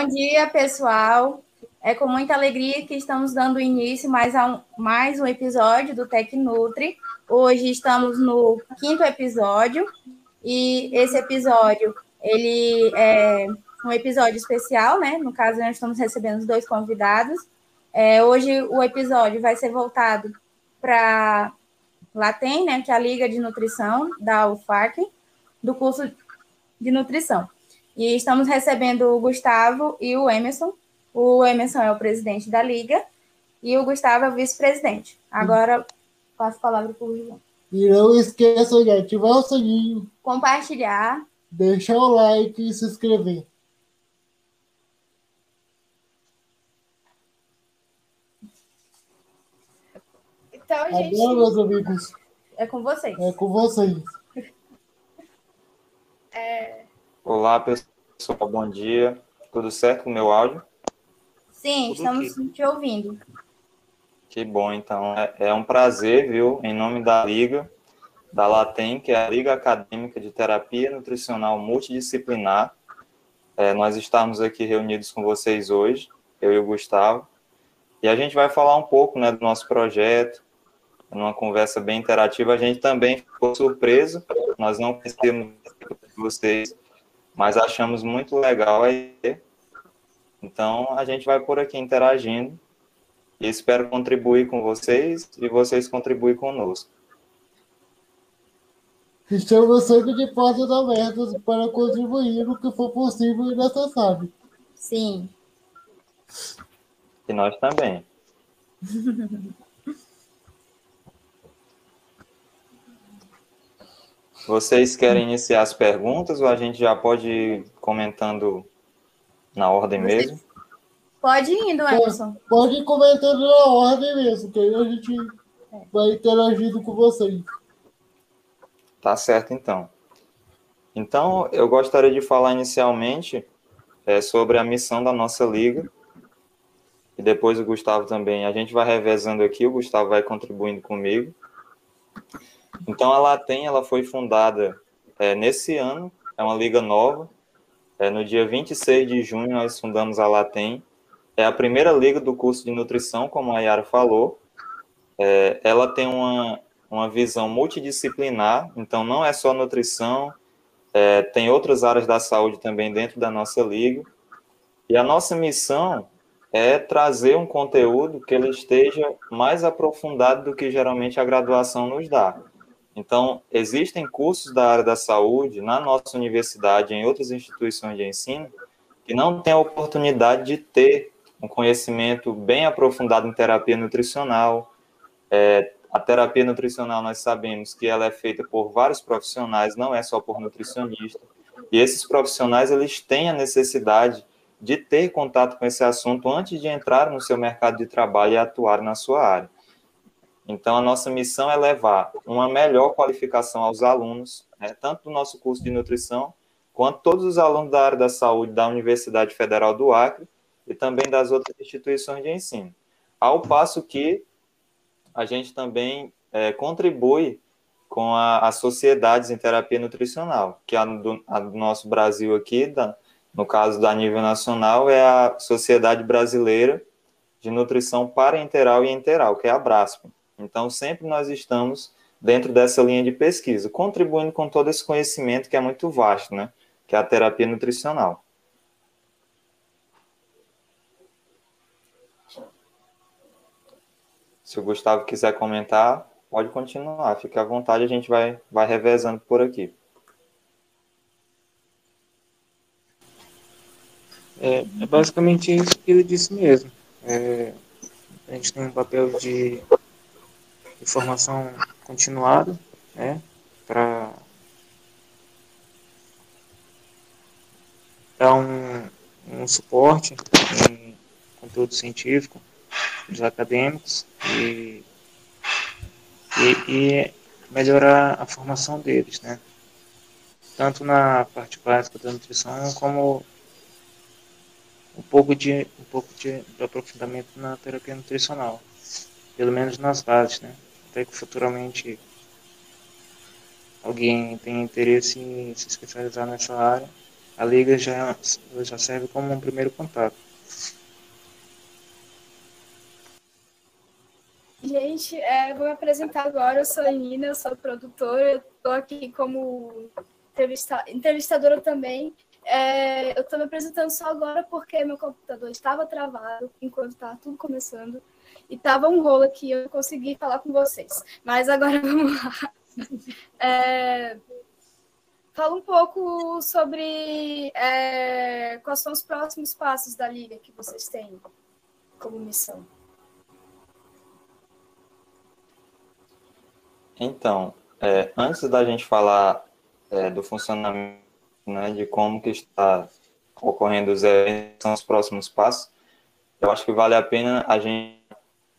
Bom dia, pessoal. É com muita alegria que estamos dando início mais a um, mais um episódio do Tec Nutri. Hoje estamos no quinto episódio e esse episódio ele é um episódio especial, né? No caso, nós estamos recebendo dois convidados. É, hoje o episódio vai ser voltado para Latem, né? Que é a Liga de Nutrição da UFAC, do curso de nutrição. E estamos recebendo o Gustavo e o Emerson. O Emerson é o presidente da Liga e o Gustavo é o vice-presidente. Agora, passo a palavra para o João. E não esqueça de ativar o sininho, compartilhar, deixar o like e se inscrever. Então, gente. Agora, meus amigos. É com vocês. É com vocês. É... Olá, pessoal, bom dia. Tudo certo com o meu áudio? Sim, Tudo estamos aqui. te ouvindo. Que bom, então. É, é um prazer, viu, em nome da Liga, da LATEM, que é a Liga Acadêmica de Terapia Nutricional Multidisciplinar. É, nós estamos aqui reunidos com vocês hoje, eu e o Gustavo, e a gente vai falar um pouco né, do nosso projeto, numa conversa bem interativa. A gente também ficou surpreso, nós não conhecemos vocês, mas achamos muito legal aí. Então, a gente vai por aqui interagindo e espero contribuir com vocês e vocês contribuem conosco. Estamos sempre de portas abertas para contribuir no que for possível e necessário. Sim. E nós também. Vocês querem iniciar as perguntas ou a gente já pode ir comentando na ordem mesmo? Pode ir indo, Emerson. Pode ir comentando na ordem mesmo, que aí a gente vai interagindo com vocês. Tá certo, então. Então, eu gostaria de falar inicialmente é, sobre a missão da nossa liga. E depois o Gustavo também. A gente vai revezando aqui, o Gustavo vai contribuindo comigo. Então, a Latem ela foi fundada é, nesse ano, é uma liga nova. É, no dia 26 de junho, nós fundamos a Latem. É a primeira liga do curso de nutrição, como a Yara falou. É, ela tem uma, uma visão multidisciplinar, então não é só nutrição, é, tem outras áreas da saúde também dentro da nossa liga. E a nossa missão é trazer um conteúdo que ele esteja mais aprofundado do que geralmente a graduação nos dá. Então, existem cursos da área da saúde na nossa universidade, em outras instituições de ensino, que não têm a oportunidade de ter um conhecimento bem aprofundado em terapia nutricional. É, a terapia nutricional, nós sabemos que ela é feita por vários profissionais, não é só por nutricionista. E esses profissionais, eles têm a necessidade de ter contato com esse assunto antes de entrar no seu mercado de trabalho e atuar na sua área. Então, a nossa missão é levar uma melhor qualificação aos alunos, né, tanto do nosso curso de nutrição, quanto todos os alunos da área da saúde da Universidade Federal do Acre e também das outras instituições de ensino. Ao passo que a gente também é, contribui com as sociedades em terapia nutricional, que a do, a do nosso Brasil aqui, da, no caso da nível nacional, é a Sociedade Brasileira de Nutrição Parenteral e Enteral, que é a BRASPA. Então, sempre nós estamos dentro dessa linha de pesquisa, contribuindo com todo esse conhecimento que é muito vasto, né? Que é a terapia nutricional. Se o Gustavo quiser comentar, pode continuar, fique à vontade, a gente vai, vai revezando por aqui. É, é basicamente isso que ele disse mesmo. É, a gente tem um papel de, de formação continuada, né, para dar um, um suporte em conteúdo científico dos acadêmicos e, e, e melhorar a formação deles, né, tanto na parte básica da nutrição como um pouco de um pouco de, de aprofundamento na terapia nutricional, pelo menos nas bases, né? Até que futuramente alguém tenha interesse em se especializar nessa área, a liga já, já serve como um primeiro contato. Gente, é, vou me apresentar agora. Eu sou a Nina, sou produtora, estou aqui como entrevista, entrevistadora também. É, eu estou me apresentando só agora porque meu computador estava travado enquanto estava tudo começando e estava um rolo aqui, eu consegui falar com vocês. Mas agora vamos lá. É, fala um pouco sobre é, quais são os próximos passos da Liga que vocês têm como missão. Então, é, antes da gente falar é, do funcionamento, né, de como que está ocorrendo os eventos, são os próximos passos, eu acho que vale a pena a gente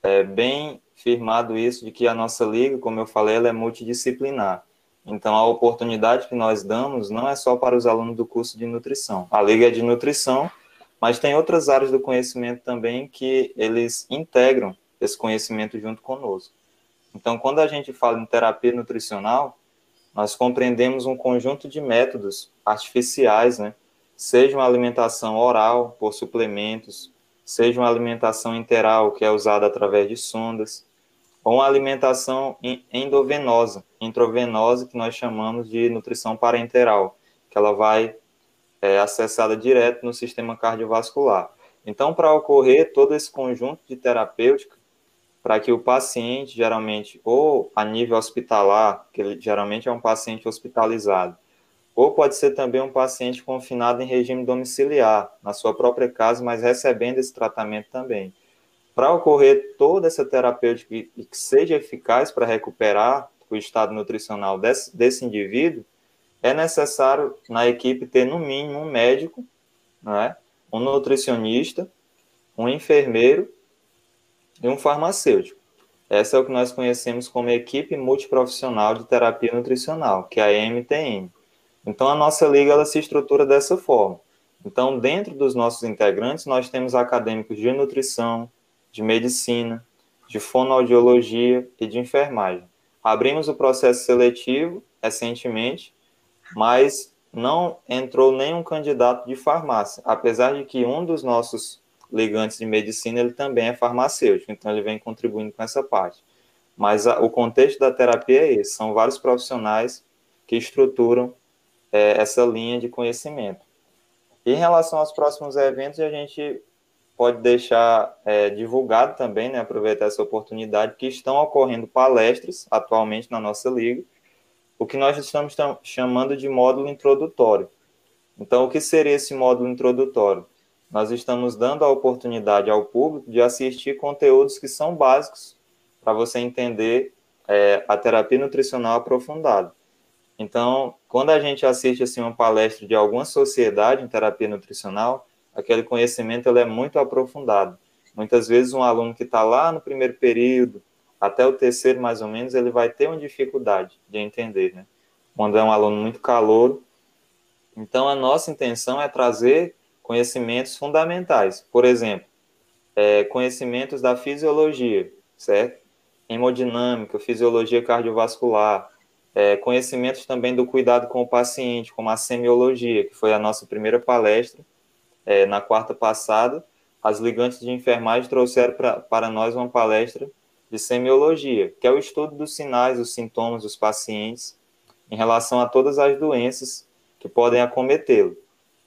é, bem firmado isso de que a nossa liga, como eu falei, ela é multidisciplinar. Então, a oportunidade que nós damos não é só para os alunos do curso de nutrição. A liga é de nutrição, mas tem outras áreas do conhecimento também que eles integram esse conhecimento junto conosco. Então, quando a gente fala em terapia nutricional, nós compreendemos um conjunto de métodos artificiais, né? Seja uma alimentação oral, por suplementos, seja uma alimentação interal, que é usada através de sondas, ou uma alimentação endovenosa, intravenosa, que nós chamamos de nutrição parenteral, que ela vai é, acessada direto no sistema cardiovascular. Então, para ocorrer todo esse conjunto de terapêutica, para que o paciente, geralmente, ou a nível hospitalar, que ele, geralmente é um paciente hospitalizado, ou pode ser também um paciente confinado em regime domiciliar, na sua própria casa, mas recebendo esse tratamento também. Para ocorrer toda essa terapêutica e que seja eficaz para recuperar o estado nutricional desse, desse indivíduo, é necessário na equipe ter no mínimo um médico, é, um nutricionista, um enfermeiro e um farmacêutico. Essa é o que nós conhecemos como equipe multiprofissional de terapia nutricional, que é a MTN. Então a nossa liga ela se estrutura dessa forma. Então, dentro dos nossos integrantes, nós temos acadêmicos de nutrição, de medicina, de fonoaudiologia e de enfermagem. Abrimos o processo seletivo recentemente, mas não entrou nenhum candidato de farmácia, apesar de que um dos nossos ligantes de medicina, ele também é farmacêutico, então ele vem contribuindo com essa parte. Mas a, o contexto da terapia é esse, são vários profissionais que estruturam é, essa linha de conhecimento. Em relação aos próximos eventos, a gente pode deixar é, divulgado também, né, aproveitar essa oportunidade, que estão ocorrendo palestras atualmente na nossa liga, o que nós estamos chamando de módulo introdutório. Então, o que seria esse módulo introdutório? nós estamos dando a oportunidade ao público de assistir conteúdos que são básicos para você entender é, a terapia nutricional aprofundada. Então, quando a gente assiste assim, uma palestra de alguma sociedade em terapia nutricional, aquele conhecimento ele é muito aprofundado. Muitas vezes um aluno que está lá no primeiro período, até o terceiro mais ou menos, ele vai ter uma dificuldade de entender, né? Quando é um aluno muito calouro. Então, a nossa intenção é trazer conhecimentos fundamentais. Por exemplo, é, conhecimentos da fisiologia, certo? Hemodinâmica, fisiologia cardiovascular, é, conhecimentos também do cuidado com o paciente, como a semiologia, que foi a nossa primeira palestra é, na quarta passada. As ligantes de enfermagem trouxeram para nós uma palestra de semiologia, que é o estudo dos sinais, os sintomas dos pacientes em relação a todas as doenças que podem acometê-lo.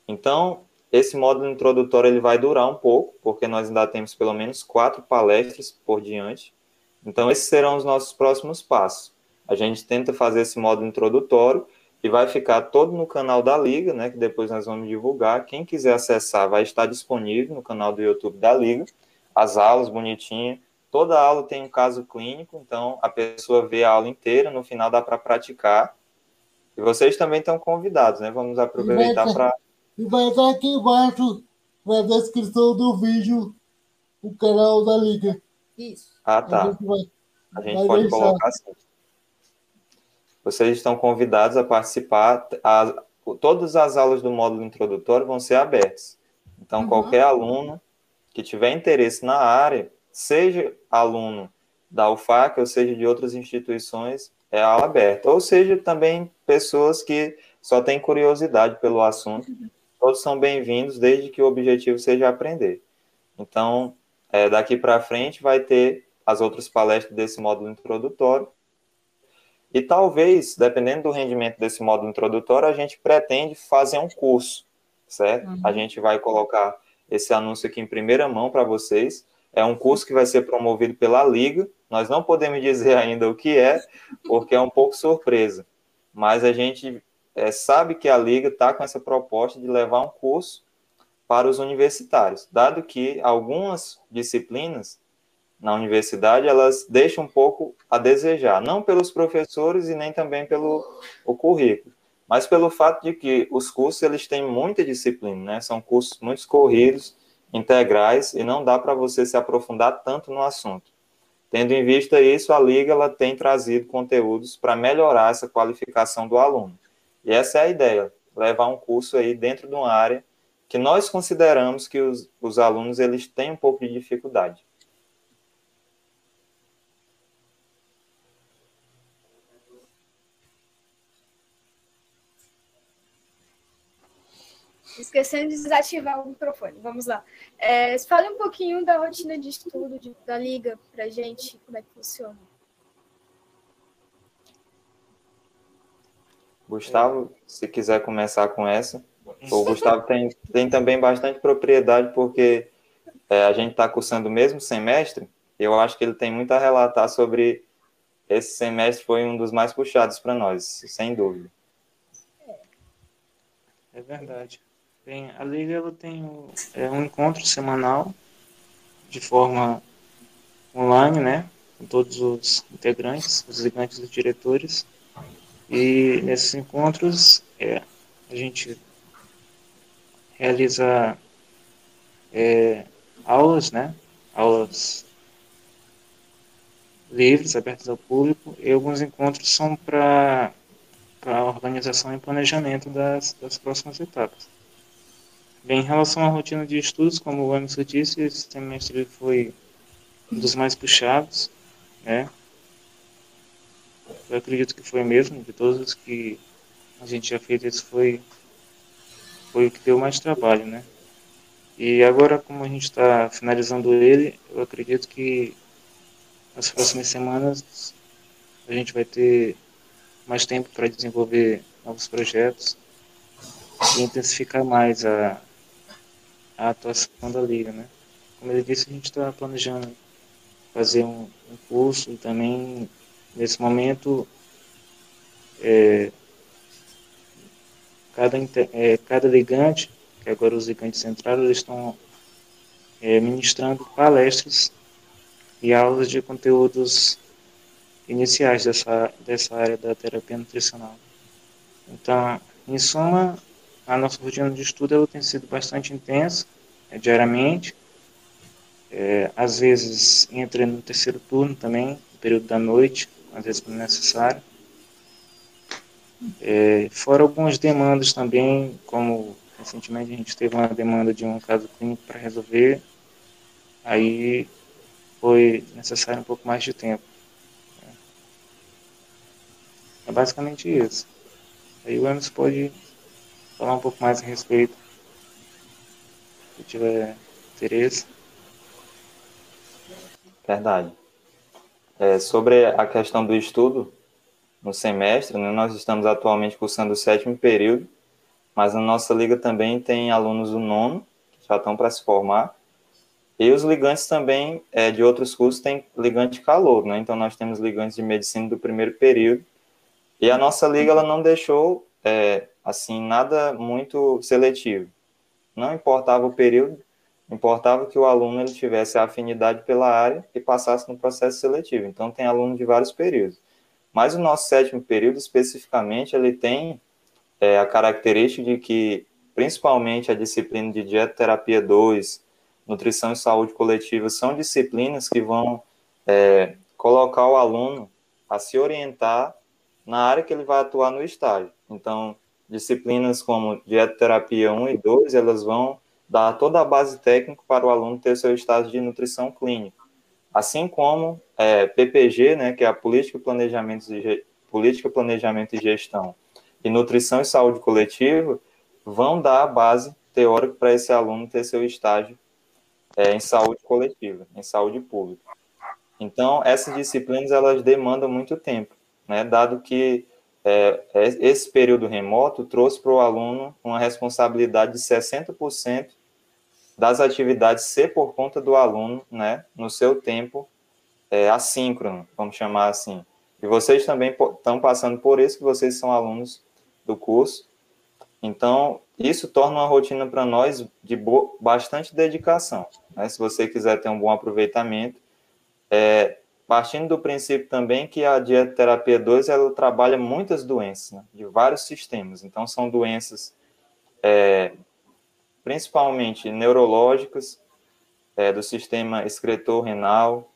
Então, esse módulo introdutório ele vai durar um pouco, porque nós ainda temos pelo menos quatro palestras por diante. Então, esses serão os nossos próximos passos. A gente tenta fazer esse módulo introdutório e vai ficar todo no canal da Liga, né, que depois nós vamos divulgar. Quem quiser acessar vai estar disponível no canal do YouTube da Liga. As aulas bonitinhas. Toda aula tem um caso clínico, então a pessoa vê a aula inteira, no final dá para praticar. E vocês também estão convidados, né? Vamos aproveitar para e vai estar aqui embaixo na descrição do vídeo o canal da Liga. Isso. Ah, tá. A gente, vai, a gente pode deixar. colocar assim. Vocês estão convidados a participar. As, todas as aulas do módulo introdutório vão ser abertas. Então, uhum. qualquer aluno que tiver interesse na área, seja aluno da UFAC ou seja de outras instituições, é aula aberta. Ou seja, também pessoas que só têm curiosidade pelo assunto, todos são bem-vindos, desde que o objetivo seja aprender. Então, é, daqui para frente vai ter as outras palestras desse módulo introdutório. E talvez, dependendo do rendimento desse módulo introdutório, a gente pretende fazer um curso, certo? Uhum. A gente vai colocar esse anúncio aqui em primeira mão para vocês. É um curso que vai ser promovido pela Liga. Nós não podemos dizer ainda o que é, porque é um pouco surpresa. Mas a gente é, sabe que a Liga está com essa proposta de levar um curso para os universitários, dado que algumas disciplinas na universidade elas deixam um pouco a desejar, não pelos professores e nem também pelo o currículo, mas pelo fato de que os cursos eles têm muita disciplina, né? São cursos muito corridos, integrais e não dá para você se aprofundar tanto no assunto. Tendo em vista isso, a liga ela tem trazido conteúdos para melhorar essa qualificação do aluno. E essa é a ideia, levar um curso aí dentro de uma área que nós consideramos que os, os alunos eles têm um pouco de dificuldade. Esquecendo de desativar o microfone. Vamos lá. É, fale um pouquinho da rotina de estudo de, da Liga para gente, como é que funciona. Gustavo, se quiser começar com essa. O Gustavo tem, tem também bastante propriedade, porque é, a gente está cursando o mesmo semestre, e eu acho que ele tem muito a relatar sobre esse semestre foi um dos mais puxados para nós, sem dúvida. É verdade. Bem, a Liga ela tem é, um encontro semanal de forma online, né? Com todos os integrantes, os ligantes e diretores. E nesses encontros é, a gente realiza é, aulas, né? Aulas livres, abertas ao público, e alguns encontros são para a organização e planejamento das, das próximas etapas. Bem, em relação à rotina de estudos, como o Emerson disse, esse semestre foi um dos mais puxados, né? Eu acredito que foi mesmo, de todos os que a gente já fez, esse foi, foi o que deu mais trabalho, né? E agora, como a gente está finalizando ele, eu acredito que nas próximas semanas a gente vai ter mais tempo para desenvolver novos projetos e intensificar mais a, a atuação da liga, né? Como ele disse, a gente está planejando fazer um, um curso e também Nesse momento, é, cada, é, cada ligante, que agora os ligantes centrais, eles estão é, ministrando palestras e aulas de conteúdos iniciais dessa, dessa área da terapia nutricional. Então, em suma, a nossa rotina de estudo ela tem sido bastante intensa, é, diariamente. É, às vezes entra no terceiro turno também, no período da noite, às vezes quando necessário. É, fora algumas demandas também, como recentemente a gente teve uma demanda de um caso clínico para resolver, aí foi necessário um pouco mais de tempo. É basicamente isso. Aí o Emerson pode falar um pouco mais a respeito, se tiver interesse. Verdade. É, sobre a questão do estudo no semestre, né, nós estamos atualmente cursando o sétimo período, mas a nossa liga também tem alunos do nono, que já estão para se formar, e os ligantes também é, de outros cursos têm ligante calor, né? Então nós temos ligantes de medicina do primeiro período. E a nossa liga ela não deixou é, assim nada muito seletivo. Não importava o período, Importava que o aluno ele tivesse afinidade pela área e passasse no processo seletivo. Então, tem aluno de vários períodos. Mas o nosso sétimo período, especificamente, ele tem é, a característica de que, principalmente, a disciplina de dietoterapia 2, nutrição e saúde coletiva, são disciplinas que vão é, colocar o aluno a se orientar na área que ele vai atuar no estágio. Então, disciplinas como dietoterapia 1 e 2, elas vão dar toda a base técnica para o aluno ter seu estágio de nutrição clínica. Assim como é, PPG, né, que é a Política, Planejamento e, Política, Planejamento e Gestão, e Nutrição e Saúde Coletiva, vão dar a base teórica para esse aluno ter seu estágio é, em saúde coletiva, em saúde pública. Então, essas disciplinas elas demandam muito tempo, né? Dado que é, é esse período remoto trouxe para o aluno uma responsabilidade de 60% das atividades ser por conta do aluno, né? No seu tempo é, assíncrono, vamos chamar assim. E vocês também estão passando por isso, que vocês são alunos do curso. Então, isso torna uma rotina para nós de bastante dedicação. Né? Se você quiser ter um bom aproveitamento, é, partindo do princípio também que a dietoterapia 2 ela trabalha muitas doenças, né? de vários sistemas. Então, são doenças é, principalmente neurológicas, é, do sistema excretor-renal,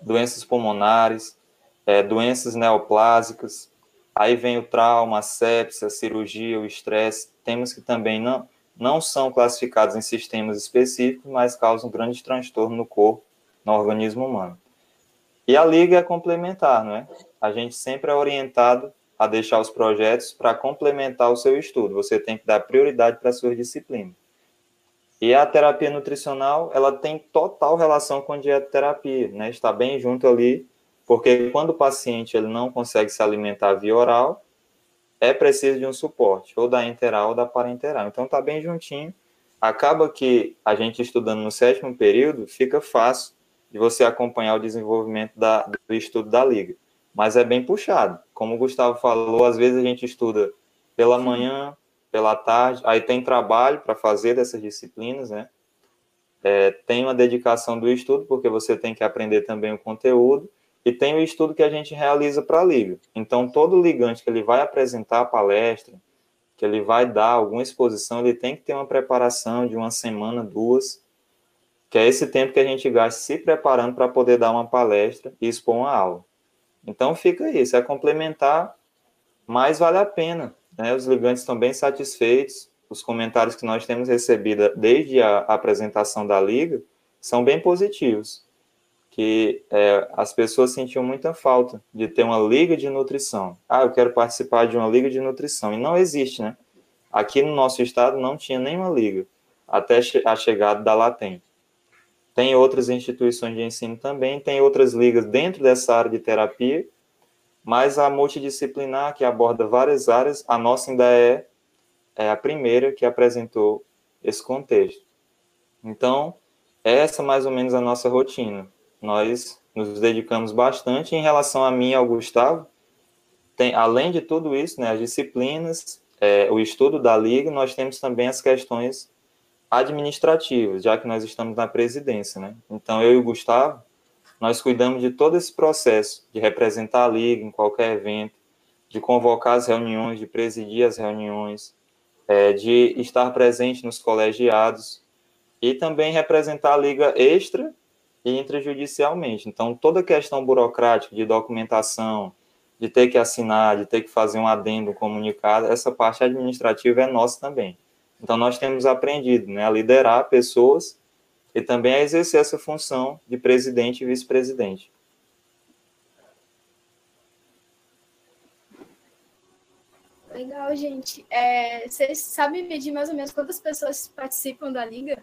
doenças pulmonares, é, doenças neoplásicas, aí vem o trauma, a sepsia, a cirurgia, o estresse, temas que também não, não são classificados em sistemas específicos, mas causam grande transtorno no corpo, no organismo humano. E a liga é complementar, não é? A gente sempre é orientado a deixar os projetos para complementar o seu estudo. Você tem que dar prioridade para suas disciplinas. E a terapia nutricional, ela tem total relação com a dietoterapia, né? Está bem junto ali, porque quando o paciente ele não consegue se alimentar via oral, é preciso de um suporte, ou da enteral ou da parenteral. Então está bem juntinho. Acaba que a gente estudando no sétimo período, fica fácil de você acompanhar o desenvolvimento da, do estudo da liga. Mas é bem puxado. Como o Gustavo falou, às vezes a gente estuda pela manhã, pela tarde, aí tem trabalho para fazer dessas disciplinas, né? É, tem uma dedicação do estudo, porque você tem que aprender também o conteúdo, e tem o estudo que a gente realiza para a liga. Então, todo ligante que ele vai apresentar a palestra, que ele vai dar alguma exposição, ele tem que ter uma preparação de uma semana, duas, que é esse tempo que a gente gasta se preparando para poder dar uma palestra e expor uma aula. Então, fica isso, é complementar, mas vale a pena, né? Os ligantes estão bem satisfeitos. Os comentários que nós temos recebido desde a apresentação da liga são bem positivos. Que é, as pessoas sentiam muita falta de ter uma liga de nutrição. Ah, eu quero participar de uma liga de nutrição. E não existe, né? Aqui no nosso estado não tinha nenhuma liga, até a chegada da Latem. Tem outras instituições de ensino também, tem outras ligas dentro dessa área de terapia, mas a multidisciplinar, que aborda várias áreas, a nossa ainda é, é a primeira que apresentou esse contexto. Então, essa é mais ou menos a nossa rotina. Nós nos dedicamos bastante em relação a mim e ao Gustavo. Tem, além de tudo isso, né, as disciplinas, é, o estudo da liga, nós temos também as questões administrativas, já que nós estamos na presidência, né? Então, eu e o Gustavo, nós cuidamos de todo esse processo de representar a liga em qualquer evento, de convocar as reuniões, de presidir as reuniões, é, de estar presente nos colegiados e também representar a liga extra e intrajudicialmente. Então, toda questão burocrática de documentação, de ter que assinar, de ter que fazer um adendo comunicado, essa parte administrativa é nossa também. Então, nós temos aprendido né, a liderar pessoas e também a exercer essa função de presidente e vice-presidente. Legal, gente. É, vocês sabem medir mais ou menos quantas pessoas participam da liga?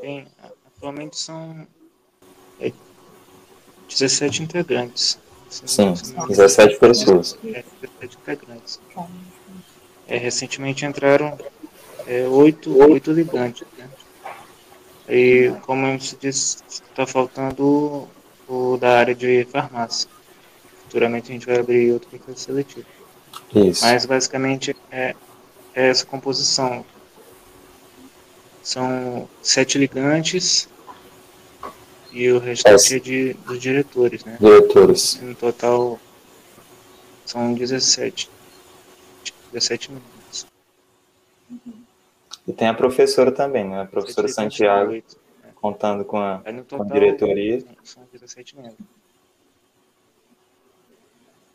Bem, atualmente são 17 é, integrantes. Sim, 17 pessoas. É, 17 integrantes. É, recentemente entraram é, oito, oito ligantes. Né? E, como se disse, está faltando o da área de farmácia. Futuramente a gente vai abrir outro processo seletivo. Isso. Mas, basicamente, é, é essa composição. São sete ligantes e o restante é de, dos diretores, né? Diretores. No total, são 17. 17 minutos. E tem a professora também, né? A professora Santiago, né? contando com a, total, com a diretoria. São 17 membros.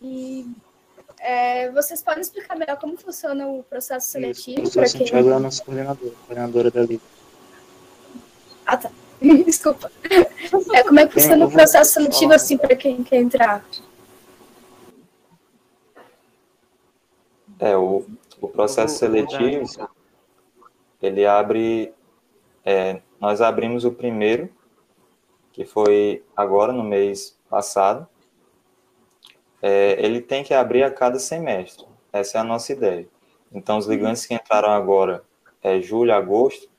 E é, vocês podem explicar melhor como funciona o processo seletivo? Isso, a professora Santiago quem... é a nossa coordenadora, coordenadora da Liga. Ah, tá. Desculpa. É, como é que funciona o processo seletivo assim para quem quer entrar? É, o, o processo seletivo, ele abre, é, nós abrimos o primeiro, que foi agora, no mês passado, é, ele tem que abrir a cada semestre, essa é a nossa ideia. Então, os ligantes que entraram agora, é, julho, agosto,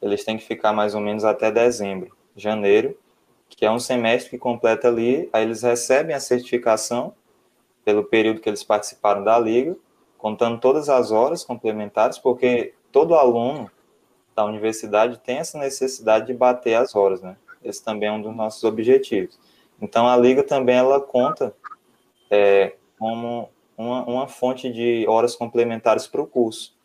eles têm que ficar mais ou menos até dezembro, janeiro, que é um semestre que completa ali, aí eles recebem a certificação pelo período que eles participaram da liga, contando todas as horas complementares, porque todo aluno da universidade tem essa necessidade de bater as horas, né? Esse também é um dos nossos objetivos. Então, a liga também, ela conta é, como uma, uma fonte de horas complementares para o curso,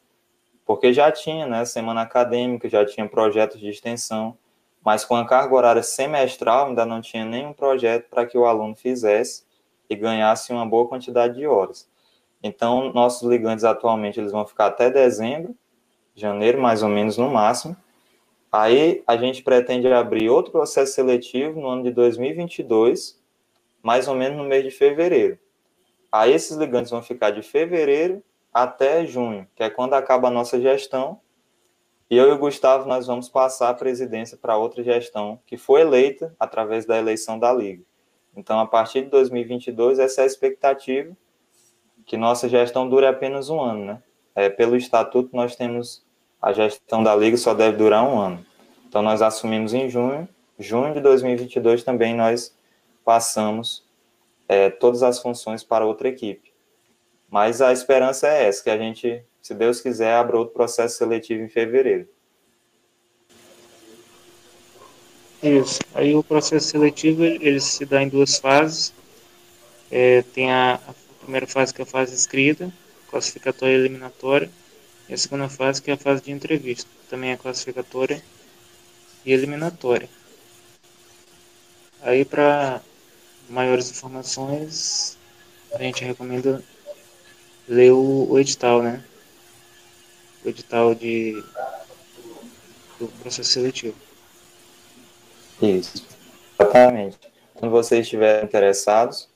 porque já tinha, né, semana acadêmica, já tinha projetos de extensão, mas com a carga horária semestral ainda não tinha nenhum projeto para que o aluno fizesse e ganhasse uma boa quantidade de horas. Então, nossos ligantes atualmente eles vão ficar até dezembro, janeiro mais ou menos no máximo. Aí a gente pretende abrir outro processo seletivo no ano de 2022, mais ou menos no mês de fevereiro. Aí esses ligantes vão ficar de fevereiro até junho, que é quando acaba a nossa gestão, e eu e o Gustavo, nós vamos passar a presidência para outra gestão que foi eleita através da eleição da Liga. Então, a partir de 2022, essa é a expectativa, que nossa gestão dure apenas um ano, né? É, pelo estatuto, nós temos a gestão da Liga só deve durar um ano. Então, nós assumimos em junho, junho de 2022 também nós passamos é, todas as funções para outra equipe. Mas a esperança é essa, que a gente se Deus quiser, abra outro processo seletivo em fevereiro. Isso. Aí o processo seletivo ele se dá em duas fases. É, tem a, a, primeira fase que é a fase escrita, classificatória e eliminatória, e a segunda fase que é a fase de entrevista, também é classificatória e eliminatória. Aí para maiores informações a gente recomenda ler o, o edital, né? o edital de, do processo seletivo. Isso, exatamente. Quando vocês estiverem interessados,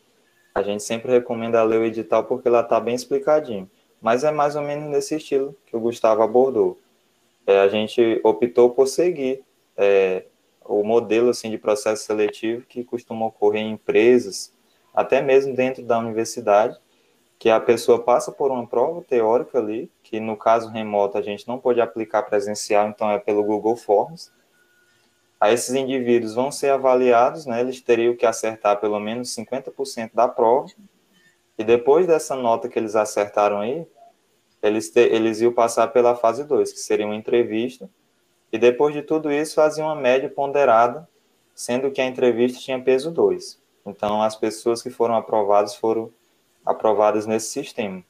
a gente sempre recomenda ler o edital porque lá está bem explicadinho. Mas é mais ou menos nesse estilo que o Gustavo abordou. É, a gente optou por seguir é, o modelo assim, de processo seletivo que costuma ocorrer em empresas, até mesmo dentro da universidade, que a pessoa passa por uma prova teórica ali, que no caso remoto a gente não pode aplicar presencial, então é pelo Google Forms. Aí esses indivíduos vão ser avaliados, né, eles teriam que acertar pelo menos 50% da prova, e depois dessa nota que eles acertaram aí, eles, te, eles iam passar pela fase 2, que seria uma entrevista, e depois de tudo isso faziam uma média ponderada, sendo que a entrevista tinha peso 2. Então as pessoas que foram aprovadas foram aprovadas nesse sistema.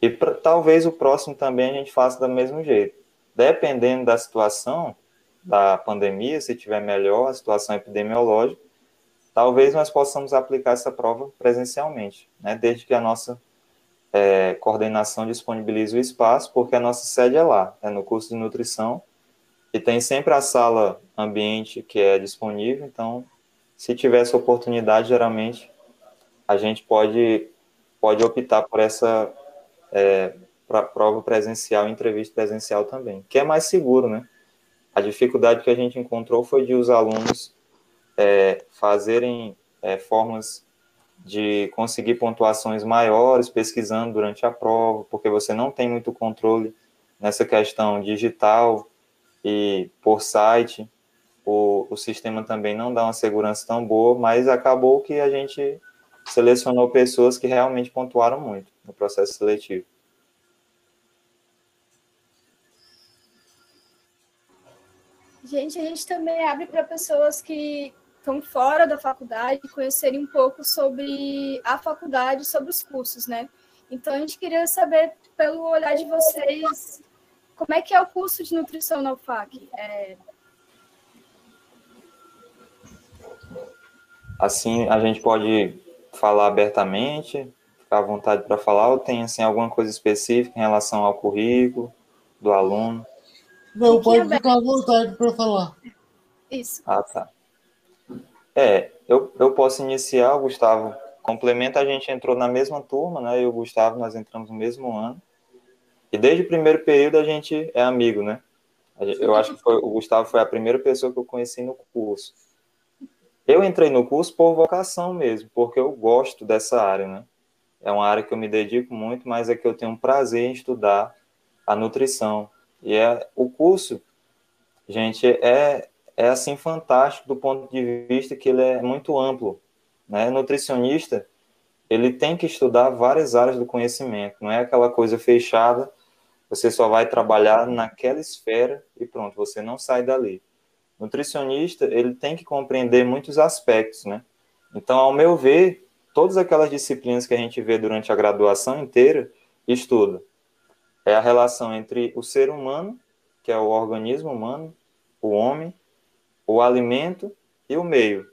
E pra, talvez o próximo também a gente faça do mesmo jeito. Dependendo da situação da pandemia, se tiver melhor a situação epidemiológica, talvez nós possamos aplicar essa prova presencialmente, né? desde que a nossa é, coordenação disponibilize o espaço, porque a nossa sede é lá, é no curso de nutrição, e tem sempre a sala ambiente que é disponível, então, se tiver essa oportunidade, geralmente a gente pode pode optar por essa é, pra prova presencial, entrevista presencial também, que é mais seguro, né? A dificuldade que a gente encontrou foi de os alunos é, fazerem é, formas de conseguir pontuações maiores pesquisando durante a prova, porque você não tem muito controle nessa questão digital e por site. O, o sistema também não dá uma segurança tão boa, mas acabou que a gente selecionou pessoas que realmente pontuaram muito no processo seletivo. Gente, a gente também abre para pessoas que estão fora da faculdade conhecerem um pouco sobre a faculdade, sobre os cursos, né? Então a gente queria saber, pelo olhar de vocês, como é que é o curso de nutrição na UFAC? É... Assim, a gente pode falar abertamente, ficar à vontade para falar, ou tem assim, alguma coisa específica em relação ao currículo do aluno? Não, pode ficar à vontade para falar. Isso. Ah, tá. É, eu, eu posso iniciar, o Gustavo complementa, a gente entrou na mesma turma, né? Eu e o Gustavo, nós entramos no mesmo ano. E desde o primeiro período a gente é amigo, né? Eu acho que foi, o Gustavo foi a primeira pessoa que eu conheci no curso. Eu entrei no curso por vocação mesmo, porque eu gosto dessa área, né? É uma área que eu me dedico muito, mas é que eu tenho um prazer em estudar a nutrição. E é o curso, gente, é é assim fantástico do ponto de vista que ele é muito amplo, né? Nutricionista, ele tem que estudar várias áreas do conhecimento, não é aquela coisa fechada, você só vai trabalhar naquela esfera e pronto, você não sai dali. Nutricionista, ele tem que compreender muitos aspectos, né? Então, ao meu ver, todas aquelas disciplinas que a gente vê durante a graduação inteira, estuda. É a relação entre o ser humano, que é o organismo humano, o homem, o alimento e o meio.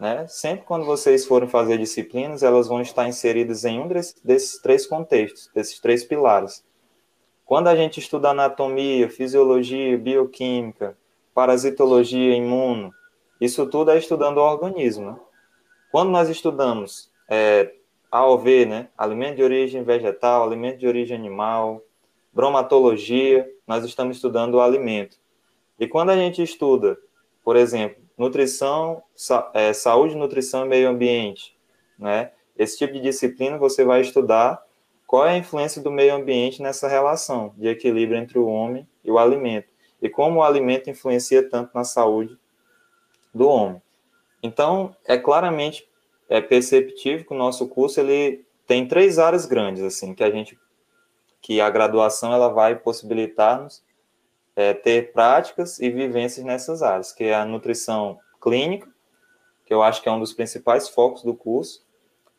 Né? Sempre quando vocês forem fazer disciplinas, elas vão estar inseridas em um desses três contextos, desses três pilares. Quando a gente estuda anatomia, fisiologia, bioquímica, parasitologia, imuno, isso tudo é estudando o organismo. Né? Quando nós estudamos é, AOV, né, alimento de origem vegetal, alimento de origem animal, bromatologia, nós estamos estudando o alimento. E quando a gente estuda por exemplo, nutrição, sa é, saúde, nutrição e meio ambiente, né? Esse tipo de disciplina você vai estudar qual é a influência do meio ambiente nessa relação de equilíbrio entre o homem e o alimento e como o alimento influencia tanto na saúde do homem. Então, é claramente é perceptível que o nosso curso ele tem três áreas grandes assim que a gente que a graduação ela vai possibilitar-nos é, ter práticas e vivências nessas áreas, que é a nutrição clínica, que eu acho que é um dos principais focos do curso,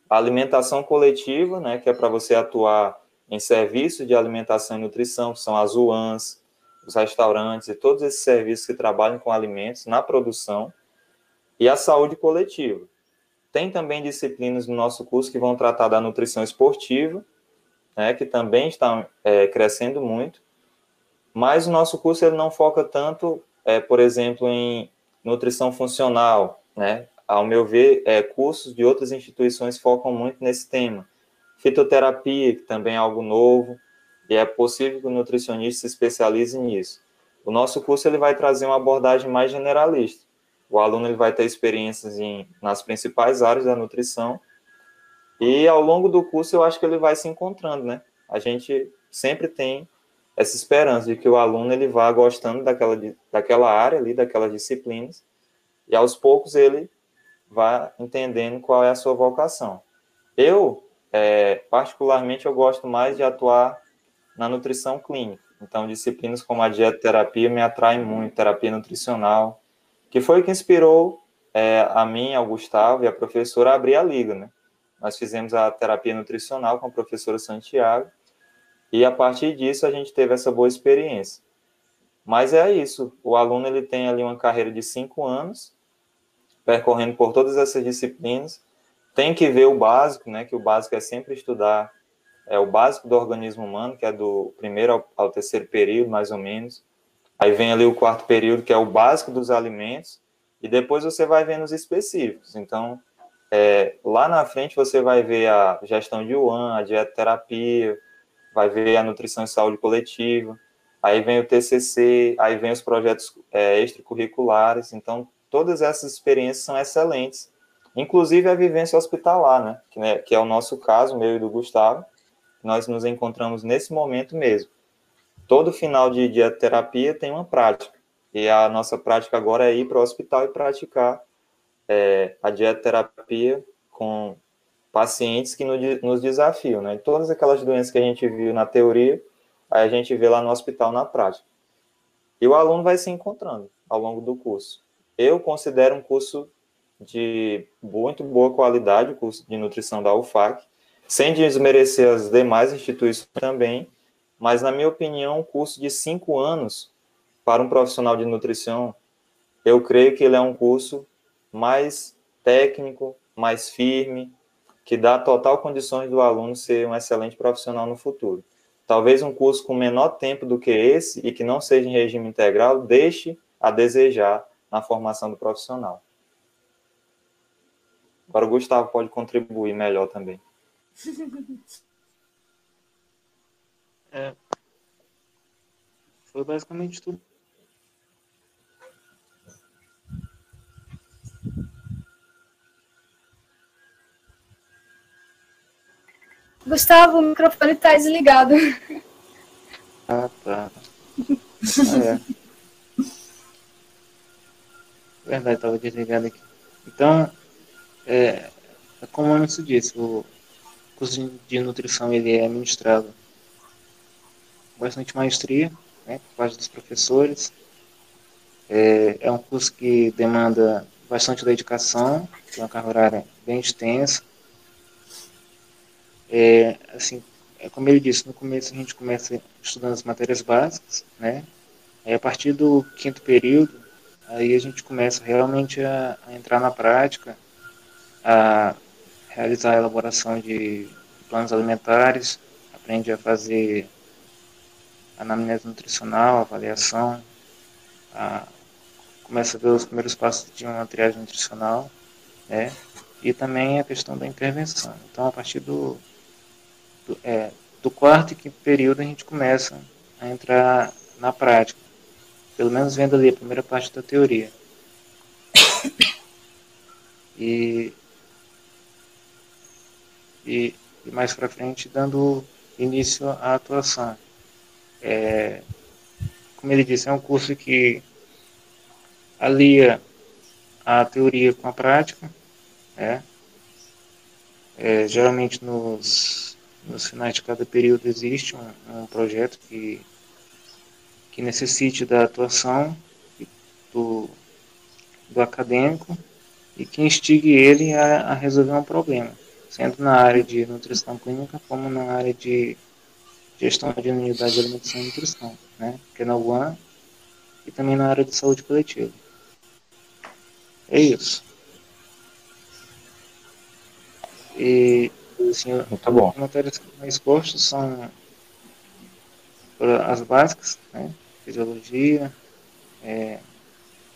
a alimentação coletiva, né, que é para você atuar em serviços de alimentação e nutrição, que são as UANs, os restaurantes e todos esses serviços que trabalham com alimentos na produção, e a saúde coletiva. Tem também disciplinas no nosso curso que vão tratar da nutrição esportiva, né, que também está é, crescendo muito, mas o nosso curso ele não foca tanto, é, por exemplo, em nutrição funcional, né? Ao meu ver, é, cursos de outras instituições focam muito nesse tema. Fitoterapia, que também é algo novo, e é possível que o nutricionista se especialize nisso. O nosso curso ele vai trazer uma abordagem mais generalista. O aluno ele vai ter experiências em, nas principais áreas da nutrição, e ao longo do curso eu acho que ele vai se encontrando, né? A gente sempre tem essa esperança de que o aluno ele vá gostando daquela, daquela área ali, daquelas disciplinas, e aos poucos ele vá entendendo qual é a sua vocação. Eu, é, particularmente, eu gosto mais de atuar na nutrição clínica. Então, disciplinas como a dietoterapia me atraem muito, terapia nutricional, que foi o que inspirou é, a mim, ao Gustavo e a professora a abrir a liga, né? Nós fizemos a terapia nutricional com a professora Santiago, e a partir disso a gente teve essa boa experiência. Mas é isso, o aluno ele tem ali uma carreira de cinco anos, percorrendo por todas essas disciplinas, tem que ver o básico, né, que o básico é sempre estudar é o básico do organismo humano, que é do primeiro ao, ao terceiro período, mais ou menos. Aí vem ali o quarto período, que é o básico dos alimentos, e depois você vai vendo os específicos. Então, é, lá na frente você vai ver a gestão de Yuan, a dietoterapia, vai ver a nutrição e saúde coletiva, aí vem o TCC, aí vem os projetos é, extracurriculares, então todas essas experiências são excelentes, inclusive a vivência hospitalar, né, que, né, que é o nosso caso, meu e do Gustavo, nós nos encontramos nesse momento mesmo. Todo final de dietoterapia tem uma prática, e a nossa prática agora é ir para o hospital e praticar é, a dietoterapia com pacientes que nos desafiam, né? Todas aquelas doenças que a gente viu na teoria, aí a gente vê lá no hospital na prática. E o aluno vai se encontrando ao longo do curso. Eu considero um curso de muito boa qualidade, o curso de nutrição da UFAC, sem desmerecer as demais instituições também, mas, na minha opinião, um curso de cinco anos para um profissional de nutrição, eu creio que ele é um curso mais técnico, mais firme, que dá total condições do aluno ser um excelente profissional no futuro. Talvez um curso com menor tempo do que esse e que não seja em regime integral deixe a desejar na formação do profissional. Agora o Gustavo pode contribuir melhor também. É, foi basicamente tudo. Gustavo, o microfone está desligado. Ah, tá. Ah, é. Verdade, estava desligado aqui. Então, é, é como o anúncio disse, o curso de nutrição ele é ministrado com bastante maestria, né, por parte dos professores. É, é um curso que demanda bastante dedicação, tem uma carga horária bem extensa. É, assim, é como ele disse, no começo a gente começa estudando as matérias básicas, né? Aí a partir do quinto período, aí a gente começa realmente a, a entrar na prática, a realizar a elaboração de planos alimentares, aprende a fazer anamnese nutricional, avaliação, a, começa a ver os primeiros passos de uma triagem nutricional, né? E também a questão da intervenção. Então, a partir do, do, é, do quarto e quinto período, a gente começa a entrar na prática, pelo menos vendo ali a primeira parte da teoria. E, e, e mais para frente, dando início à atuação. É, como ele disse, é um curso que alia a teoria com a prática, né? É, geralmente nos, nos finais de cada período existe um, um projeto que, que necessite da atuação do, do acadêmico e que instigue ele a, a resolver um problema, sendo na área de nutrição clínica como na área de gestão de unidade de alimentação e nutrição, né? que é na UAN, e também na área de saúde coletiva. É isso. E, assim, Muito bom. as matérias mais postas são as básicas, né? Fisiologia, é,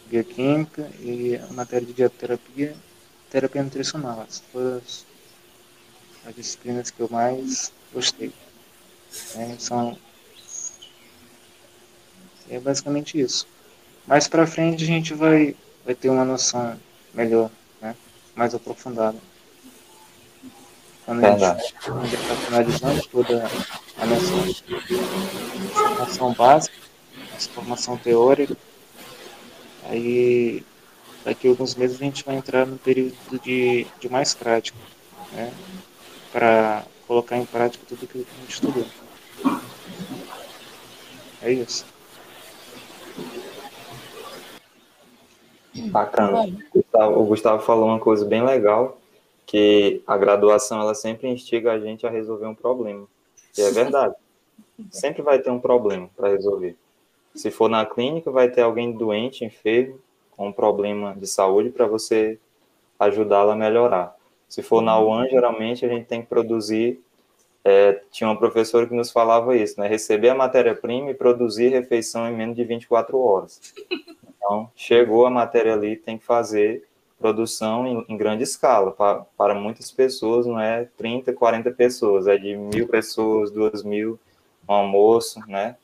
bioquímica e a matéria de dietoterapia terapia nutricional. Essas foram as, as disciplinas que eu mais gostei. Né? São, é basicamente isso. Mais para frente a gente vai, vai ter uma noção melhor, né? mais aprofundada. Quando a gente está finalizando toda a nossa formação básica, nossa formação teórica, aí daqui a alguns meses a gente vai entrar no período de, de mais prática, né? Para colocar em prática tudo aquilo que a gente estudou. É isso. Bacana. Gustavo, o Gustavo falou uma coisa bem legal, que a graduação ela sempre instiga a gente a resolver um problema. E é verdade. Sempre vai ter um problema para resolver. Se for na clínica, vai ter alguém doente, enfermo, com um problema de saúde para você ajudá-la a melhorar. Se for na UAN, geralmente a gente tem que produzir. É, tinha uma professora que nos falava isso, né? Receber a matéria-prima e produzir refeição em menos de 24 horas. Então, chegou a matéria ali, tem que fazer produção em, em grande escala. Para, para muitas pessoas, não é 30, 40 pessoas, é de mil pessoas, duas mil, um almoço, né?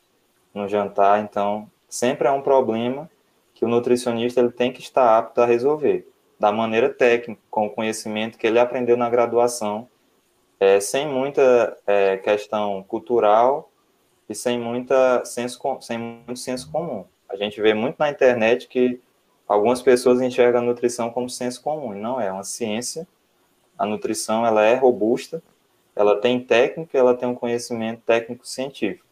No jantar. Então, sempre é um problema que o nutricionista ele tem que estar apto a resolver da maneira técnica, com o conhecimento que ele aprendeu na graduação, é, sem muita é, questão cultural e sem, muita senso, sem muito senso comum. A gente vê muito na internet que algumas pessoas enxergam a nutrição como senso comum, e não é, é uma ciência. A nutrição ela é robusta, ela tem técnica, ela tem um conhecimento técnico científico.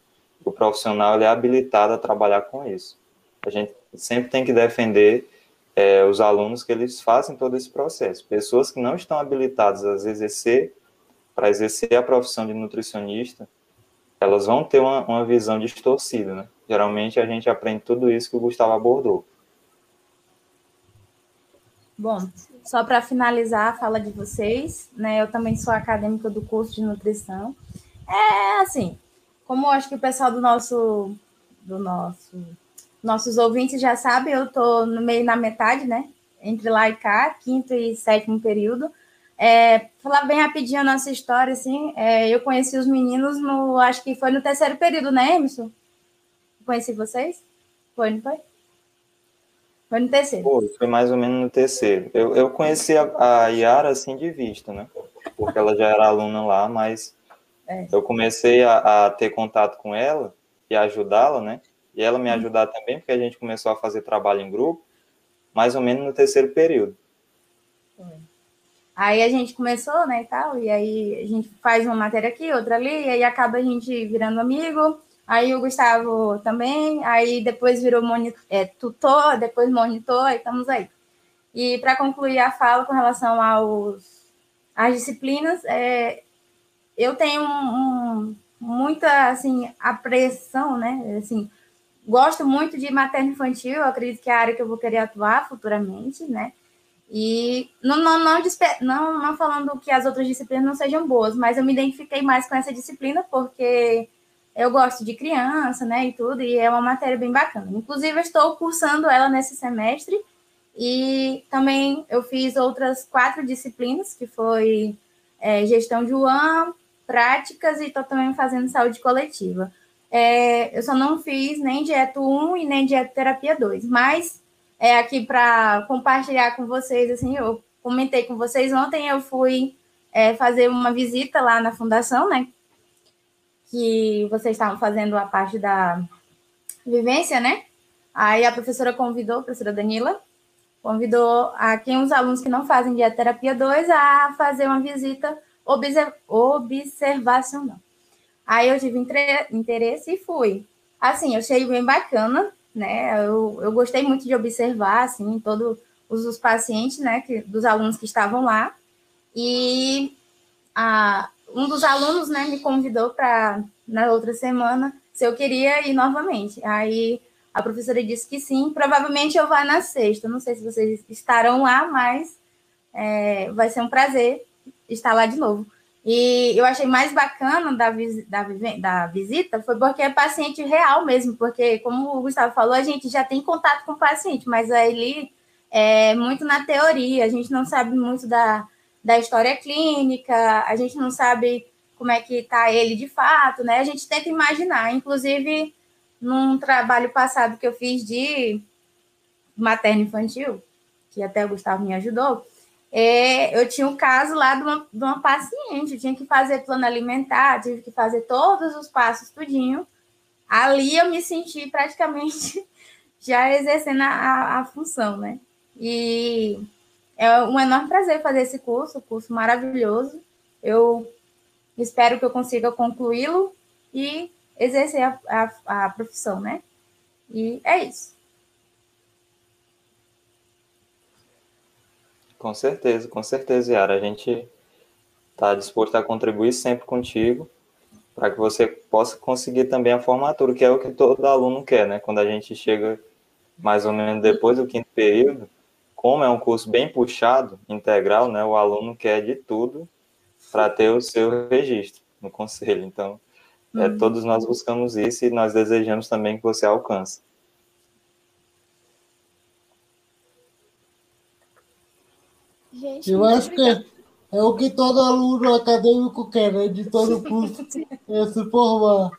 O profissional é habilitado a trabalhar com isso. A gente sempre tem que defender é, os alunos que eles fazem todo esse processo. Pessoas que não estão habilitadas a exercer, para exercer a profissão de nutricionista, elas vão ter uma, uma visão distorcida, né? Geralmente a gente aprende tudo isso que o Gustavo abordou. Bom, só para finalizar a fala de vocês, né? Eu também sou acadêmica do curso de nutrição. É assim, como eu acho que o pessoal do nosso do nosso nossos ouvintes já sabem, eu estou no meio na metade, né? Entre lá e cá, quinto e sétimo período. É, falar bem rapidinho a nossa história, assim, é, eu conheci os meninos no, acho que foi no terceiro período, né, Emerson? Conheci vocês? Foi, não foi? Foi no terceiro. Foi, foi mais ou menos no terceiro. Eu, eu conheci a, a Yara, assim, de vista, né? Porque ela já era aluna lá, mas É. eu comecei a, a ter contato com ela e ajudá-la, né? E ela me ajudar também, porque a gente começou a fazer trabalho em grupo, mais ou menos no terceiro período. Aí a gente começou, né, e tal, e aí a gente faz uma matéria aqui, outra ali, e aí acaba a gente virando amigo. Aí o Gustavo também, aí depois virou moni- é, tutor, depois monitor, e estamos aí. E para concluir a fala com relação aos, às disciplinas, é, eu tenho um- um- muita, assim, apreensão, né, assim, gosto muito de materno infantil, acredito que é a área que eu vou querer atuar futuramente, né, e não, não, não, não, não falando que as outras disciplinas não sejam boas, mas eu me identifiquei mais com essa disciplina porque eu gosto de criança, né, e tudo, e é uma matéria bem bacana. Inclusive, eu estou cursando ela nesse semestre e também eu fiz outras quatro disciplinas, que foi é, gestão de UAM, práticas e estou também fazendo saúde coletiva. É, eu só não fiz nem dieto 1 e nem dietoterapia 2, mas é aqui para compartilhar com vocês, assim, eu comentei com vocês ontem, eu fui é, fazer uma visita lá na fundação, né? Que vocês estavam fazendo a parte da vivência, né? Aí a professora convidou, a professora Danila, convidou a quem os alunos que não fazem dietoterapia 2 a fazer uma visita obser- observacional. Aí eu tive interesse e fui. Assim, eu achei bem bacana, né? Eu, eu gostei muito de observar, assim, todos os, os pacientes, né, que, dos alunos que estavam lá. E a, um dos alunos, né, me convidou para, na outra semana, se eu queria ir novamente. Aí a professora disse que sim, provavelmente eu vá na sexta. Não sei se vocês estarão lá, mas é, vai ser um prazer estar lá de novo. E eu achei mais bacana da, da, da visita foi porque é paciente real mesmo, porque, como o Gustavo falou, a gente já tem contato com o paciente, mas ali é muito na teoria, a gente não sabe muito da, da história clínica, a gente não sabe como é que está ele de fato, né? A gente tenta imaginar, inclusive num trabalho passado que eu fiz de materno infantil, que até o Gustavo me ajudou, é, eu tinha um caso lá de uma, de uma paciente, eu tinha que fazer plano alimentar, tive que fazer todos os passos tudinho. Ali eu me senti praticamente já exercendo a, a, função, né? E é um enorme prazer fazer esse curso, curso maravilhoso. Eu espero que eu consiga concluí-lo e exercer a, a, a profissão, né? E é isso. Com certeza, com certeza, Yara. A gente está disposto a contribuir sempre contigo para que você possa conseguir também a formatura, que é o que todo aluno quer, né? Quando a gente chega mais ou menos depois do quinto período, como é um curso bem puxado, integral, né? O aluno quer de tudo para ter o seu registro no conselho. Então, é, todos nós buscamos isso e nós desejamos também que você alcance. Gente, Eu acho que é, o que todo aluno acadêmico quer, né? De todo curso, é se formar.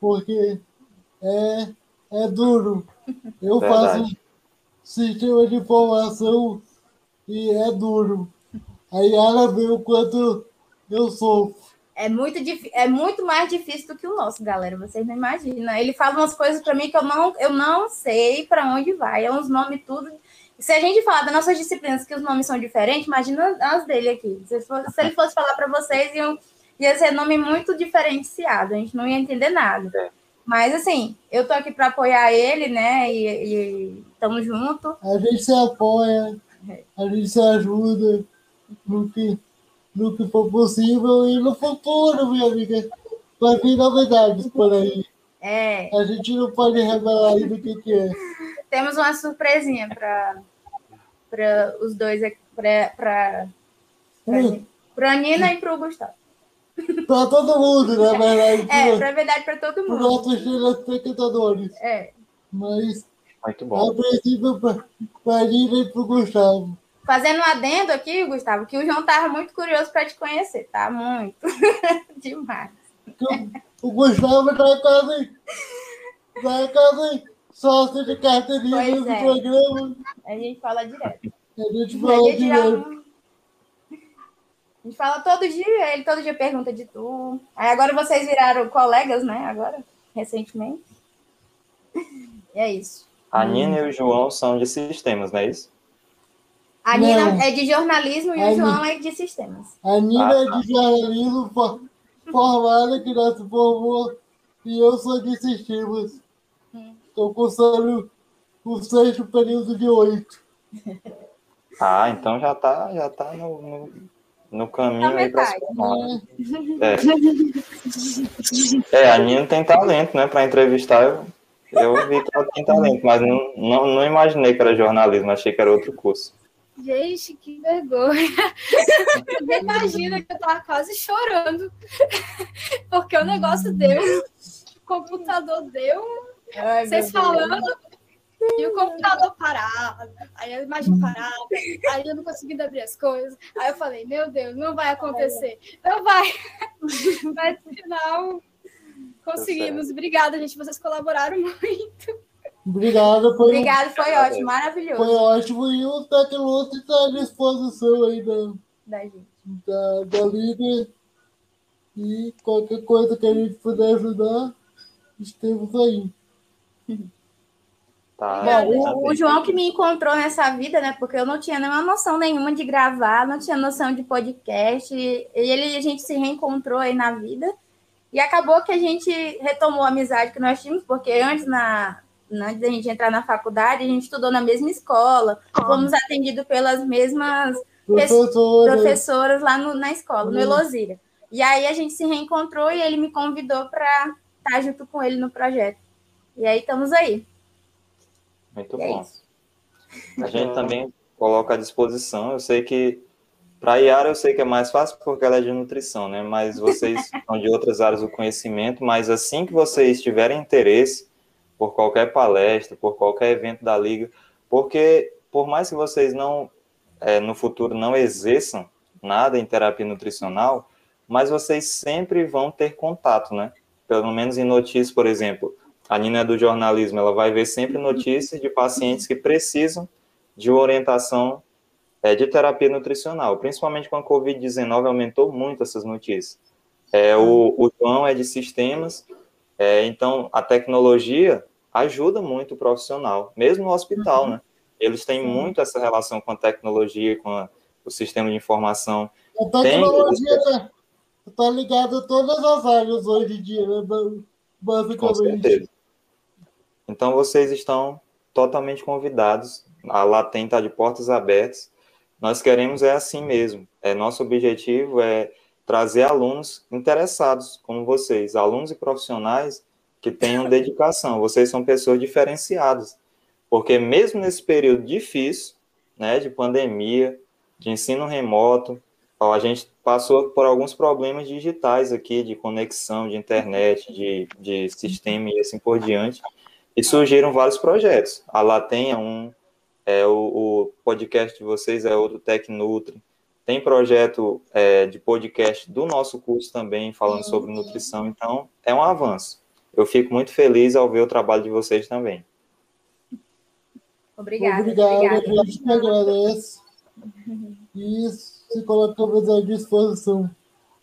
Porque é, é duro. Eu Verdade. faço sistema de formação e é duro. A Yara vê o quanto eu sofro. É muito, é muito mais difícil do que o nosso, galera. Vocês não imaginam. Ele fala umas coisas para mim que eu não, eu não sei para onde vai. É uns nomes tudo. Se a gente falar das nossas disciplinas que os nomes são diferentes, imagina as dele aqui. Se, for- se ele fosse falar para vocês, iam, ia ser nome muito diferenciado. A gente não ia entender nada. É. Mas assim, eu tô aqui para apoiar ele, né? E estamos juntos. A gente se apoia, a gente se ajuda no que, no que for possível e no futuro, minha amiga. Vai vir novidades por aí. É, A gente não pode revelar ainda o que, que é. temos uma surpresinha para os dois aqui, para Hum, a Nina e para o Gustavo. Pra todo mundo, na verdade. É, pro- para verdade, para todo Para mundo. nossos telespectadores. É, Mas, Muito a bom. princípio, para a Nina e para o Gustavo. Fazendo um adendo aqui, Gustavo, que o João estava muito curioso para te conhecer, tá? Muito. Demais. O, o Gustavo está quase, tá quase sócio de carteirinha Pois do é. programa. A gente fala direto. A gente A fala gente, já- direto. a gente fala todo dia, ele todo dia pergunta de tu. Aí agora vocês viraram colegas, né? Agora, recentemente. E é isso. A Nina e o João são de sistemas, não é isso? A Não. Nina é de jornalismo e A o João é de sistemas. A Nina Ah, é tá. de jornalismo for- formada, que se formou, e eu sou de sistemas. Estou cursando o sexto período de oito. Ah, então já tá, já tá no, no, no caminho Na aí para metade. se formar. É. é, a Nina tem talento, né? Para entrevistar, eu, eu vi que ela tem talento, mas não, não, não imaginei que era jornalismo, achei que era outro curso. Gente, que vergonha. Ninguém imagina que eu tava quase chorando. Porque o negócio deu, o computador deu, Ai, vocês Deus. falando, e o computador parado, aí a imagem parada, aí eu não conseguindo abrir as coisas. Aí eu falei, meu Deus, não vai acontecer. Não vai. Mas no final, conseguimos. Obrigada, gente. Vocês colaboraram muito. Obrigado, foi, Obrigado, foi Obrigado. ótimo, maravilhoso foi ótimo. E o Tecnote está à disposição aí da, da gente. da, da líder. E qualquer coisa que a gente puder ajudar, estamos aí. Tá, Bom, tá o, o. João que me encontrou nessa vida, né? Porque eu não tinha nenhuma noção nenhuma de gravar, não tinha noção de podcast. E ele, a gente se reencontrou aí na vida. E acabou que a gente retomou a amizade que nós tínhamos, porque antes, na, antes da gente entrar na faculdade, a gente estudou na mesma escola, fomos atendidos pelas mesmas Professora, professoras lá no- na escola, no Hum. Elosíria. E aí a gente se reencontrou e ele me convidou para estar junto com ele no projeto. E aí estamos aí. Muito E é bom. isso. A gente também coloca à disposição. Eu sei que para a Yara eu sei que é mais fácil porque ela é de nutrição, né? Mas vocês são de outras áreas do conhecimento, mas assim que vocês tiverem interesse por qualquer palestra, por qualquer evento da liga, porque por mais que vocês não eh, no futuro não exerçam nada em terapia nutricional, mas vocês sempre vão ter contato, né? Pelo menos em notícias, por exemplo, a Nina é do jornalismo, ela vai ver sempre notícias de pacientes que precisam de orientação é, de terapia nutricional, principalmente com a Covid-19 aumentou muito essas notícias. É, o, o João é de sistemas, é, então a tecnologia ajuda muito o profissional, mesmo no hospital, né? Eles têm muito essa relação com a tecnologia, com a- o sistema de informação. a tecnologia está tá ligada a todas as áreas hoje em dia, né? Com Basicamente. certeza. Então vocês estão totalmente convidados. A Latem está de portas abertas. Nós queremos é assim mesmo. É nosso objetivo é trazer alunos interessados como vocês, alunos e profissionais que tenham dedicação. Vocês são pessoas diferenciadas, porque mesmo nesse período difícil, né, de pandemia, de ensino remoto, a gente passou por alguns problemas digitais aqui, de conexão, de internet, de, de sistema e assim por diante, e surgiram vários projetos. A Latem é um, é, o, o podcast de vocês é outro, Tec Nutri. Tem projeto é, de podcast do nosso curso também, falando sobre nutrição, então é um avanço. Eu fico muito feliz ao ver o trabalho de vocês também. Obrigada. Obrigado, obrigada. a gente que agradece. E se colocamos à disposição.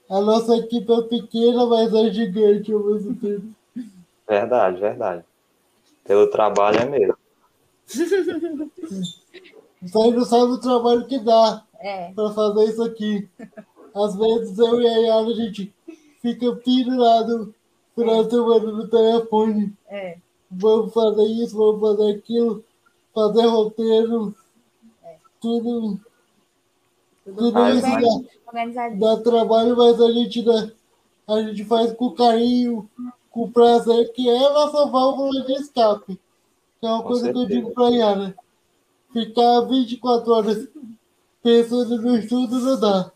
A nossa equipe é pequena, mas é gigante ao mesmo tempo. Verdade, verdade. Pelo trabalho é mesmo. Você não sabe o trabalho que dá É, para fazer isso aqui. Às vezes eu e a Yara, a gente fica pendurado final de semana no telefone. é. Vamos fazer isso, vamos fazer aquilo, fazer roteiro, tudo, tudo faz, isso dá, dá trabalho, mas a gente, dá, a gente faz com carinho, com prazer, que é a nossa válvula de escape. Que é uma Com coisa que eu certeza. digo pra Yara. Ficar 24 horas pensando no estudo não dá.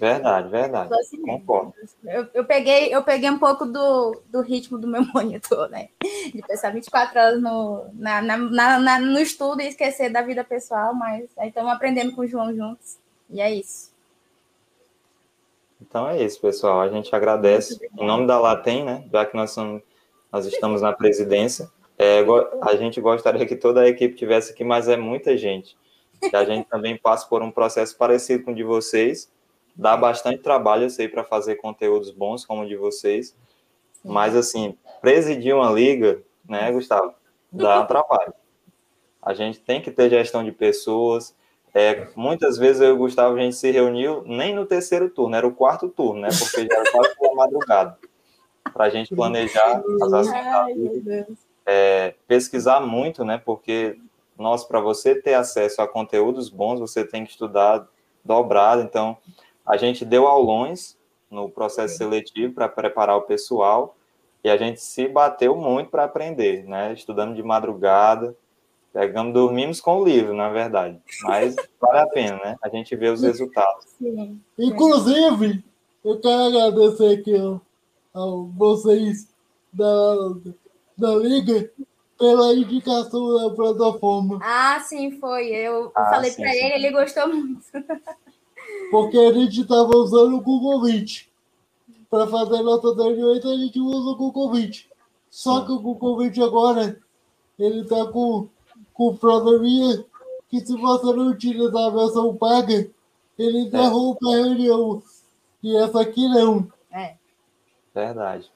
Verdade, verdade. Assim Concordo. Eu, eu, peguei, eu peguei um pouco do, do ritmo do meu monitor, né? De pensar 24 horas no, na, na, na, no estudo e esquecer da vida pessoal, mas aí estamos aprendendo com o João juntos. E é isso. Então é isso, pessoal. A gente agradece. Em nome da Latem, né? Já que nós, somos, nós estamos na presidência, é, a gente gostaria que toda a equipe tivesse aqui, mas é muita gente. Que a gente também passa por um processo parecido com o de vocês dá bastante trabalho, eu sei, para fazer conteúdos bons como o de vocês. Mas, assim, presidir uma liga, né, Gustavo, dá trabalho. A gente tem que ter gestão de pessoas. É, muitas vezes eu e o Gustavo, a gente se reuniu nem no terceiro turno, era o quarto turno, né? Porque já era quase pela madrugada. Para a gente planejar as ações é, pesquisar muito, né? Porque nós, para você ter acesso a conteúdos bons, você tem que estudar dobrado. Então, a gente deu aulões no processo seletivo para preparar o pessoal e a gente se bateu muito para aprender, né? Estudando de madrugada, pegamos, dormimos com o livro, na verdade. Mas vale a pena, né? A gente vê os resultados. Sim. Inclusive, eu quero agradecer aqui a vocês da, da Liga pela indicação da plataforma. Ah, sim, foi. Eu ah, falei para ele, ele gostou muito. Porque a gente estava usando o Google Meet. Para fazer nossa reunião, a gente usa o Google Meet. Só que o Google Meet agora, ele está com, com probleminha que se você não utilizar a versão paga, ele interrompe a reunião. E essa aqui não. É. Verdade.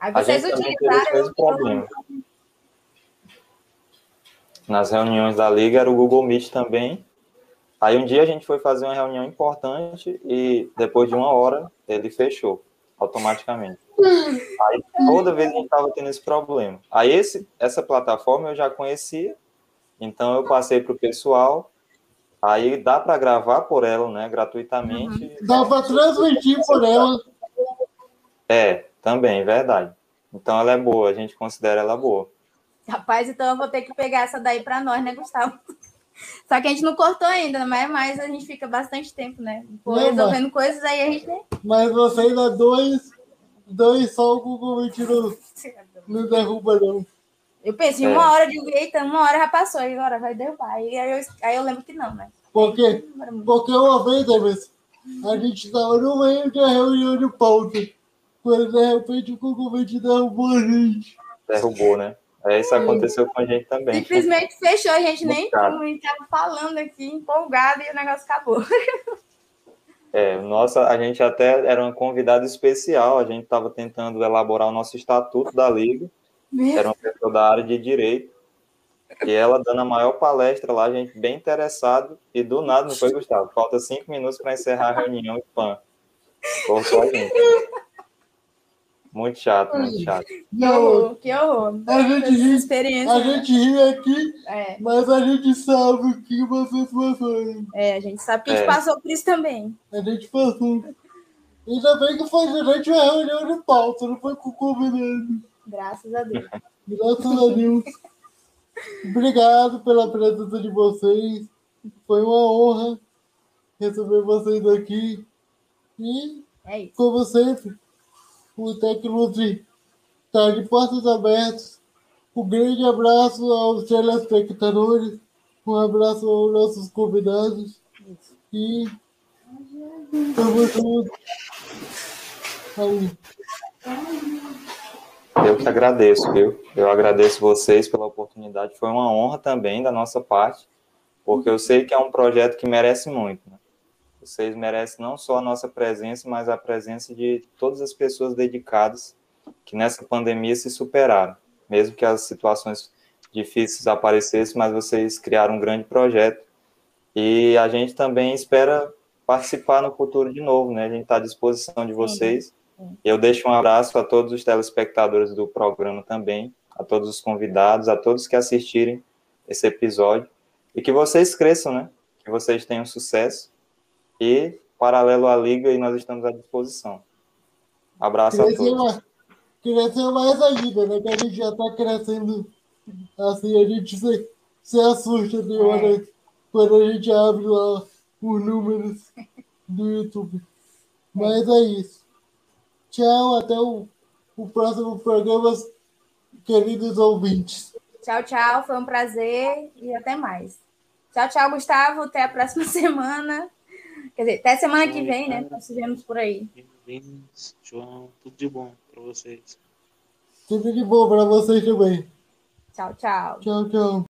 Aí vocês utilizaram. problema. Nas reuniões da Liga era o Google Meet também, Aí um dia a gente foi fazer uma reunião importante e depois de uma hora ele fechou automaticamente. Aí toda vez a gente estava tendo esse problema. Aí esse, essa plataforma eu já conhecia, então eu passei para o pessoal. Aí dá para gravar por ela, né, gratuitamente. Uhum. Dá para transmitir por ela. É, também, verdade. Então ela é boa, a gente considera ela boa. Rapaz, então eu vou ter que pegar essa daí para nós, né, Gustavo? Só que a gente não cortou ainda, mas, mas a gente fica bastante tempo, né? Pô, não, resolvendo mas, coisas, aí a gente. Mas você ainda dois, dois só o Google me tirou. Não derruba, não. Eu pensei, é. uma hora de eita, uma hora já passou, e agora vai derrubar. Aí eu, aí eu lembro que não, né? Porque, porque uma vez, Emerson, a gente estava no meio de reunião de pauta. Quando de repente o Google me derrubou a gente. Derrubou, né? É, isso aconteceu com a gente também. Simplesmente fechou, a gente nem estava falando aqui, empolgado, e o negócio acabou. É, nossa, a gente até era uma convidada especial, a gente estava tentando elaborar o nosso estatuto da Liga, Mesmo? era uma pessoa da área de Direito, e ela dando a maior palestra lá, a gente bem interessado, e do nada, não foi, Gustavo? Falta cinco minutos para encerrar a reunião e pã, cortou a gente. Muito chato, muito chato. Que horror, que horror. A gente ri, experiência, a né? gente ri aqui, é. mas a gente sabe o que vocês passaram. É, a gente sabe que a gente é. passou por isso também. A gente passou. Ainda bem que foi durante uma reunião de pauta, não foi com o convidado. Graças a Deus. Graças a Deus. Obrigado pela presença de vocês. Foi uma honra receber vocês aqui. E, é como sempre, o Tecnutri está de portas abertas. Um grande abraço aos telespectadores, um abraço aos nossos convidados e tamo junto. Eu que agradeço, viu? Eu agradeço vocês pela oportunidade. Foi uma honra também da nossa parte, porque eu sei que é um projeto que merece muito. Né? Vocês merecem não só a nossa presença, mas a presença de todas as pessoas dedicadas que nessa pandemia se superaram, mesmo que as situações difíceis aparecessem, mas vocês criaram um grande projeto e a gente também espera participar no futuro de novo, né? A gente está à disposição de vocês. Eu deixo um abraço a todos os telespectadores do programa também, a todos os convidados, a todos que assistirem esse episódio e que vocês cresçam, né? Que vocês tenham sucesso e paralelo à liga e nós estamos à disposição. Abraço a todos. Crescer mais ainda, né? Que a gente já está crescendo assim, a gente se, se assusta de hora quando a gente abre lá os números do YouTube. Mas é isso. Tchau, até o, o próximo programa, queridos ouvintes. Tchau, tchau. Foi um prazer e até mais. Tchau, tchau, Gustavo. Até a próxima semana. Quer dizer, até semana que vem, né? Nós vemos por aí. Bem-vindos, João. Tudo de bom para vocês. Tudo de bom para vocês também. Tchau, tchau. Tchau, tchau.